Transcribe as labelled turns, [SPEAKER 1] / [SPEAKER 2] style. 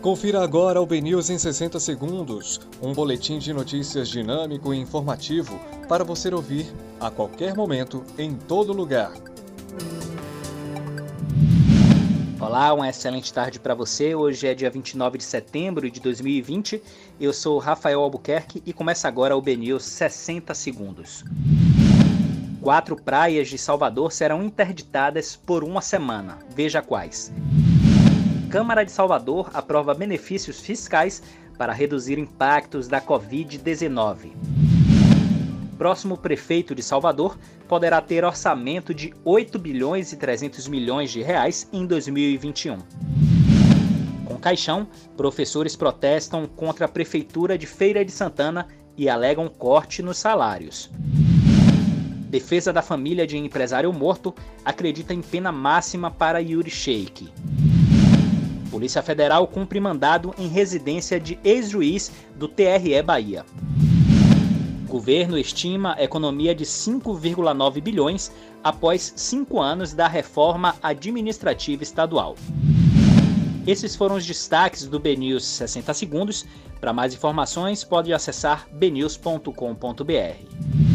[SPEAKER 1] Confira agora o BNews em 60 segundos, um boletim de notícias dinâmico e informativo para você ouvir a qualquer momento, em todo lugar.
[SPEAKER 2] Olá, uma excelente tarde para você. Hoje é dia 29 de setembro de 2020. Eu sou Rafael Albuquerque e começa agora o BNews 60 segundos. Quatro praias de Salvador serão interditadas por uma semana. Veja quais. Câmara de Salvador aprova benefícios fiscais para reduzir impactos da Covid-19. Próximo prefeito de Salvador poderá ter orçamento de 8 bilhões e 300 milhões de reais em 2021. Com caixão, professores protestam contra a prefeitura de Feira de Santana e alegam corte nos salários. Defesa da família de empresário morto acredita em pena máxima para Yuri Sheik. Polícia Federal cumpre mandado em residência de ex-juiz do TRE Bahia. Governo estima economia de 5,9 bilhões após cinco anos da reforma administrativa estadual. Esses foram os destaques do BNews 60 Segundos. Para mais informações, pode acessar bnews.com.br.